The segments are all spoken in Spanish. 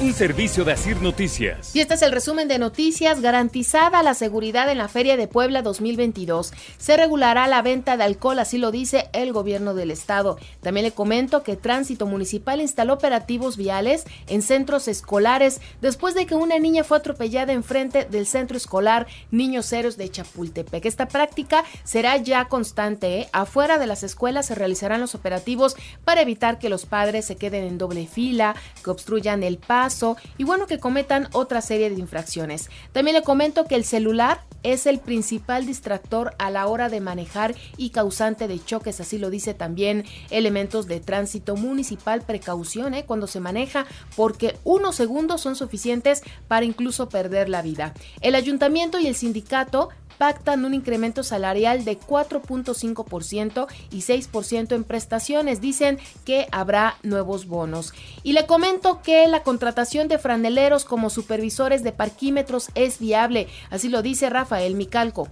Un servicio de Asir Noticias. Y este es el resumen de noticias. Garantizada la seguridad en la Feria de Puebla 2022. Se regulará la venta de alcohol, así lo dice el gobierno del estado. También le comento que Tránsito Municipal instaló operativos viales en centros escolares después de que una niña fue atropellada enfrente del centro escolar Niños Héroes de Chapultepec. Esta práctica será ya constante. ¿eh? Afuera de las escuelas se realizarán los operativos para evitar que los padres se queden en doble fila, que obstruyan el paso y bueno que cometan otra serie de infracciones. También le comento que el celular es el principal distractor a la hora de manejar y causante de choques, así lo dice también elementos de tránsito municipal, precaución ¿eh? cuando se maneja porque unos segundos son suficientes para incluso perder la vida. El ayuntamiento y el sindicato pactan un incremento salarial de 4.5% y 6% en prestaciones. Dicen que habrá nuevos bonos. Y le comento que la contratación de franeleros como supervisores de parquímetros es viable. Así lo dice Rafael Micalco.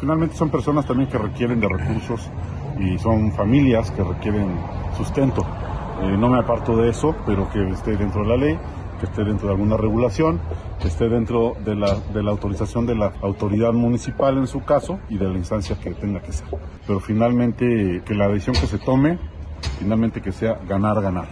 Finalmente son personas también que requieren de recursos y son familias que requieren sustento. Eh, no me aparto de eso, pero que esté dentro de la ley que esté dentro de alguna regulación, que esté dentro de la, de la autorización de la autoridad municipal en su caso y de la instancia que tenga que ser. Pero finalmente que la decisión que se tome, finalmente que sea ganar, ganar.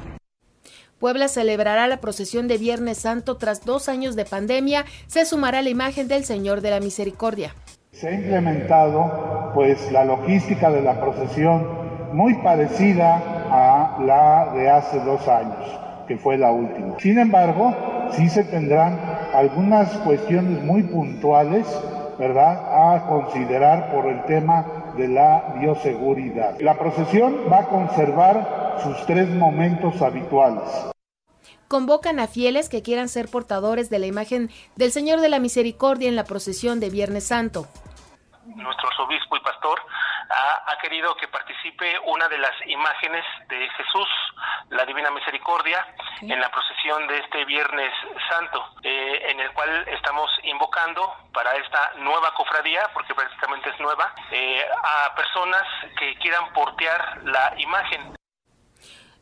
Puebla celebrará la procesión de Viernes Santo tras dos años de pandemia. Se sumará la imagen del Señor de la Misericordia. Se ha implementado pues la logística de la procesión muy parecida a la de hace dos años que fue la última. Sin embargo, sí se tendrán algunas cuestiones muy puntuales, ¿verdad?, a considerar por el tema de la bioseguridad. La procesión va a conservar sus tres momentos habituales convocan a fieles que quieran ser portadores de la imagen del Señor de la Misericordia en la procesión de Viernes Santo. Nuestro obispo y pastor ha, querido que participe una de las imágenes de Jesús, la Divina Misericordia, en la procesión de este Viernes Santo, eh, en el cual estamos invocando para esta nueva cofradía, porque prácticamente es nueva, eh, a personas que quieran portear la imagen.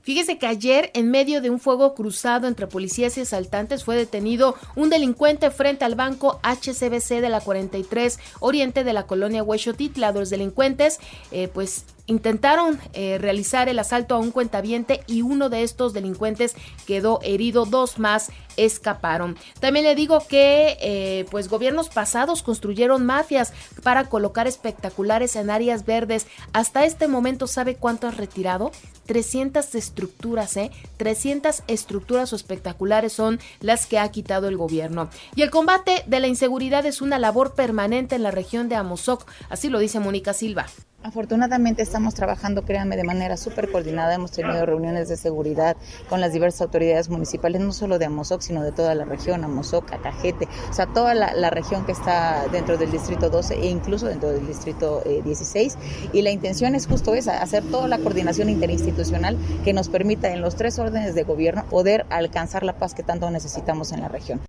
Fíjese que ayer, en medio de un fuego cruzado entre policías y asaltantes, fue detenido un delincuente frente al banco HCBC de la 43 Oriente de la colonia Huechotitla. Los delincuentes, eh, pues intentaron eh, realizar el asalto a un cuentaviente y uno de estos delincuentes quedó herido, dos más escaparon. También le digo que eh, pues gobiernos pasados construyeron mafias para colocar espectaculares en áreas verdes. Hasta este momento, ¿sabe cuánto han retirado? 300 estructuras, ¿eh? 300 estructuras o espectaculares son las que ha quitado el gobierno. Y el combate de la inseguridad es una labor permanente en la región de Amozoc, así lo dice Mónica Silva. Afortunadamente estamos trabajando, créanme, de manera súper coordinada. Hemos tenido reuniones de seguridad con las diversas autoridades municipales, no solo de Amozoc, sino de toda la región, Amozoc, Acajete, o sea, toda la, región que está dentro del distrito 12 e incluso dentro del distrito 16. Eh, y la intención es justo esa, hacer toda la coordinación interinstitucional que nos permita en los tres órdenes de gobierno poder alcanzar la paz que tanto necesitamos en la región.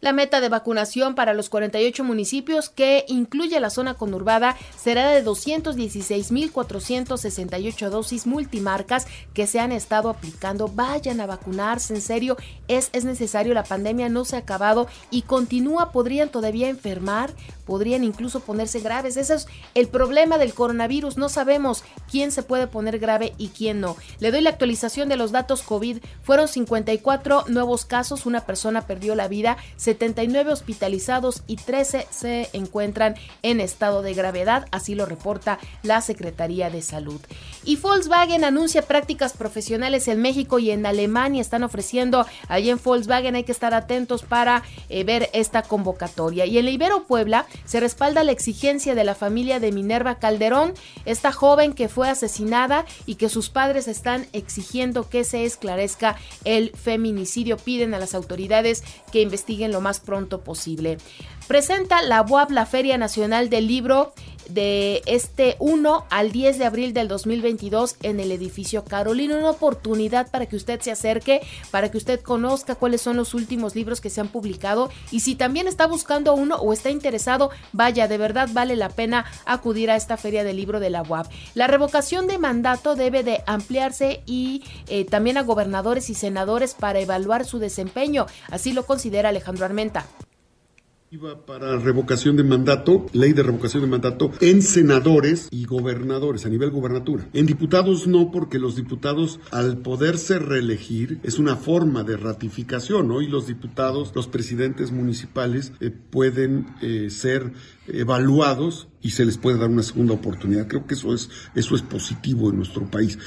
La meta de vacunación para los 48 municipios, que incluye la zona conurbada, será de 216.468 dosis multimarcas que se han estado aplicando. Vayan a vacunarse, en serio, es, es necesario, la pandemia no se ha acabado y continúa, podrían todavía enfermar, podrían incluso ponerse graves. Ese es el problema del coronavirus, no sabemos quién se puede poner grave y quién no. Le doy la actualización de los datos COVID, fueron 54 nuevos casos, una persona perdió la vida, 79 hospitalizados y 13 se encuentran en estado de gravedad, así lo reporta la Secretaría de Salud. Y Volkswagen anuncia prácticas profesionales en México y en Alemania. Están ofreciendo allí en Volkswagen, hay que estar atentos para eh, ver esta convocatoria. Y en la Ibero Puebla se respalda la exigencia de la familia de Minerva Calderón, esta joven que fue asesinada y que sus padres están exigiendo que se esclarezca el feminicidio. Piden a las autoridades que investiguen lo más pronto posible. Presenta la UAP la Feria Nacional del Libro de este 1 al 10 de abril del 2022 en el edificio Carolina. Una oportunidad para que usted se acerque, para que usted conozca cuáles son los últimos libros que se han publicado y si también está buscando uno o está interesado, vaya, de verdad vale la pena acudir a esta feria del libro de la UAP. La revocación de mandato debe de ampliarse y eh, también a gobernadores y senadores para evaluar su desempeño, así lo considera Alejandro Armenta para revocación de mandato, ley de revocación de mandato en senadores y gobernadores a nivel gubernatura. En diputados no, porque los diputados al poderse reelegir es una forma de ratificación, ¿no? Y los diputados, los presidentes municipales eh, pueden eh, ser evaluados y se les puede dar una segunda oportunidad. Creo que eso es eso es positivo en nuestro país.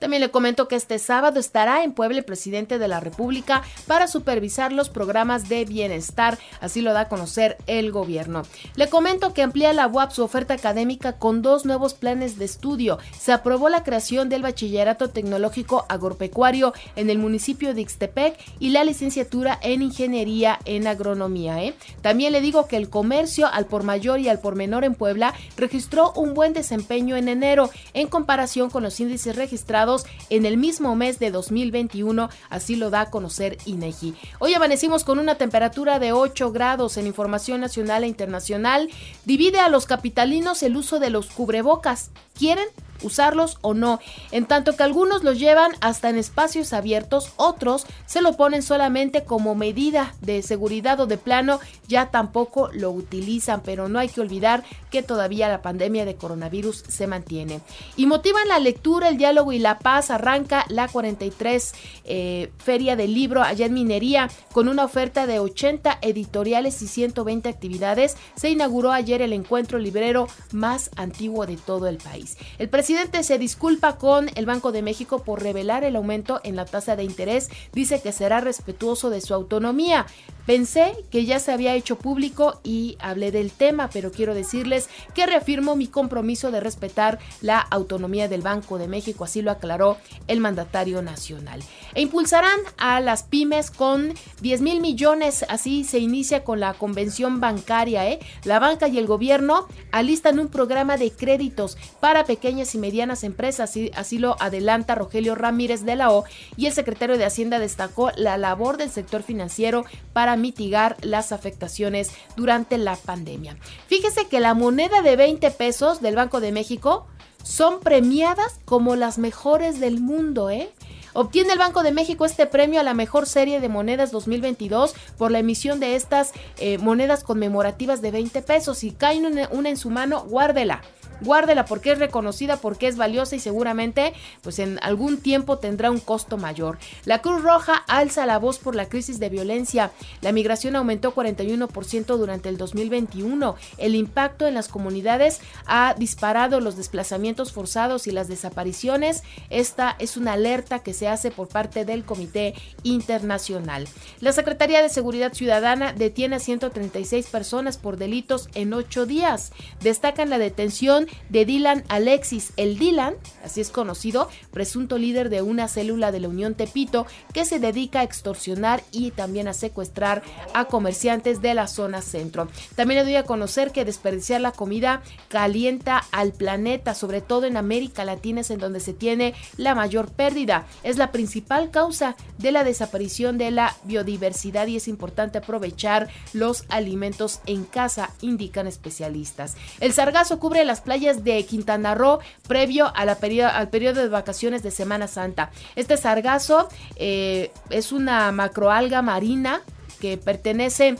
También le comento que este sábado estará en Puebla el presidente de la República para supervisar los programas de bienestar, así lo da a conocer el gobierno. Le comento que amplía la UAP su oferta académica con dos nuevos planes de estudio. Se aprobó la creación del bachillerato tecnológico agropecuario en el municipio de Ixtepec y la licenciatura en ingeniería en agronomía. ¿eh? También le digo que el comercio al por mayor y al por menor en Puebla registró un buen desempeño en enero en comparación con los índices registrados en el mismo mes de 2021, así lo da a conocer INEGI. Hoy amanecimos con una temperatura de 8 grados en información nacional e internacional. Divide a los capitalinos el uso de los cubrebocas. ¿Quieren? usarlos o no, en tanto que algunos los llevan hasta en espacios abiertos, otros se lo ponen solamente como medida de seguridad o de plano, ya tampoco lo utilizan, pero no hay que olvidar que todavía la pandemia de coronavirus se mantiene. Y motivan la lectura, el diálogo y la paz, arranca la 43 eh, Feria del Libro allá en Minería con una oferta de 80 editoriales y 120 actividades. Se inauguró ayer el encuentro librero más antiguo de todo el país. El presidente presidente se disculpa con el Banco de México por revelar el aumento en la tasa de interés. Dice que será respetuoso de su autonomía. Pensé que ya se había hecho público y hablé del tema, pero quiero decirles que reafirmo mi compromiso de respetar la autonomía del Banco de México, así lo aclaró el mandatario nacional. E impulsarán a las pymes con 10 mil millones, así se inicia con la convención bancaria. ¿eh? La banca y el gobierno alistan un programa de créditos para pequeñas y medianas empresas, así, así lo adelanta Rogelio Ramírez de la O, y el secretario de Hacienda destacó la labor del sector financiero para mitigar las afectaciones durante la pandemia. Fíjese que la moneda de 20 pesos del Banco de México son premiadas como las mejores del mundo, ¿eh? Obtiene el Banco de México este premio a la mejor serie de monedas 2022 por la emisión de estas eh, monedas conmemorativas de 20 pesos. Si cae una en su mano, guárdela guárdela porque es reconocida, porque es valiosa y seguramente pues en algún tiempo tendrá un costo mayor. La Cruz Roja alza la voz por la crisis de violencia. La migración aumentó 41% durante el 2021. El impacto en las comunidades ha disparado los desplazamientos forzados y las desapariciones. Esta es una alerta que se hace por parte del Comité Internacional. La Secretaría de Seguridad Ciudadana detiene a 136 personas por delitos en ocho días. Destacan la detención de Dylan Alexis. El Dylan, así es conocido, presunto líder de una célula de la Unión Tepito que se dedica a extorsionar y también a secuestrar a comerciantes de la zona centro. También le doy a conocer que desperdiciar la comida calienta al planeta, sobre todo en América Latina es en donde se tiene la mayor pérdida. Es la principal causa de la desaparición de la biodiversidad y es importante aprovechar los alimentos en casa, indican especialistas. El sargazo cubre las playas de Quintana Roo previo a la al periodo de vacaciones de Semana Santa. Este sargazo eh, es una macroalga marina que pertenece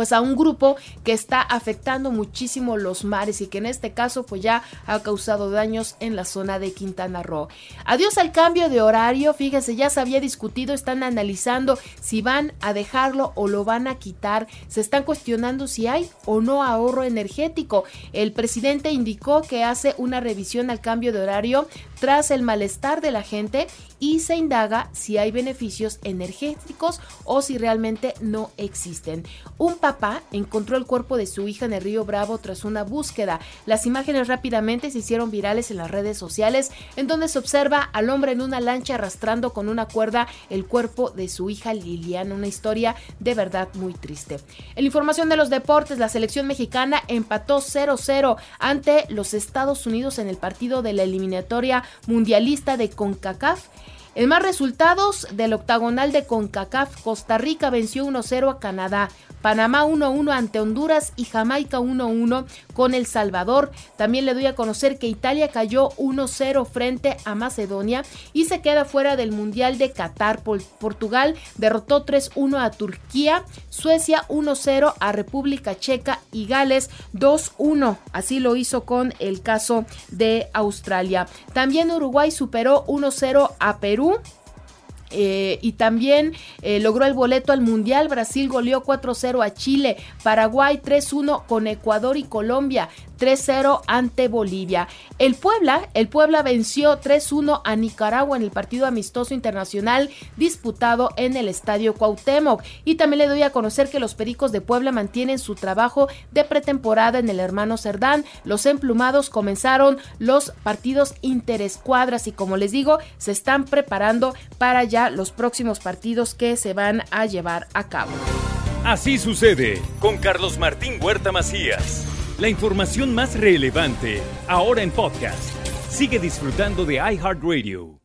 pues a un grupo que está afectando muchísimo los mares y que en este caso pues ya ha causado daños en la zona de Quintana Roo. Adiós al cambio de horario, fíjese, ya se había discutido, están analizando si van a dejarlo o lo van a quitar, se están cuestionando si hay o no ahorro energético. El presidente indicó que hace una revisión al cambio de horario tras el malestar de la gente y se indaga si hay beneficios energéticos o si realmente no existen. Un papá encontró el cuerpo de su hija en el río Bravo tras una búsqueda. Las imágenes rápidamente se hicieron virales en las redes sociales en donde se observa al hombre en una lancha arrastrando con una cuerda el cuerpo de su hija Liliana, una historia de verdad muy triste. En información de los deportes, la selección mexicana empató 0-0 ante los Estados Unidos en el partido de la eliminatoria mundialista de CONCACAF. En más resultados del octagonal de CONCACAF, Costa Rica venció 1-0 a Canadá, Panamá 1-1 ante Honduras y Jamaica 1-1 con El Salvador. También le doy a conocer que Italia cayó 1-0 frente a Macedonia y se queda fuera del Mundial de Qatar. Portugal derrotó 3-1 a Turquía, Suecia 1-0 a República Checa y Gales 2-1. Así lo hizo con el caso de Australia. También Uruguay superó 1-0 a Perú. Eh, y también eh, logró el boleto al Mundial. Brasil goleó 4-0 a Chile, Paraguay 3-1 con Ecuador y Colombia. 3-0 ante Bolivia. El Puebla, el Puebla venció 3-1 a Nicaragua en el partido amistoso internacional disputado en el Estadio Cuauhtémoc. Y también le doy a conocer que los Pericos de Puebla mantienen su trabajo de pretemporada en el hermano Cerdán. Los emplumados comenzaron los partidos interescuadras y como les digo, se están preparando para los próximos partidos que se van a llevar a cabo. Así sucede con Carlos Martín Huerta Macías. La información más relevante, ahora en podcast. Sigue disfrutando de iHeartRadio.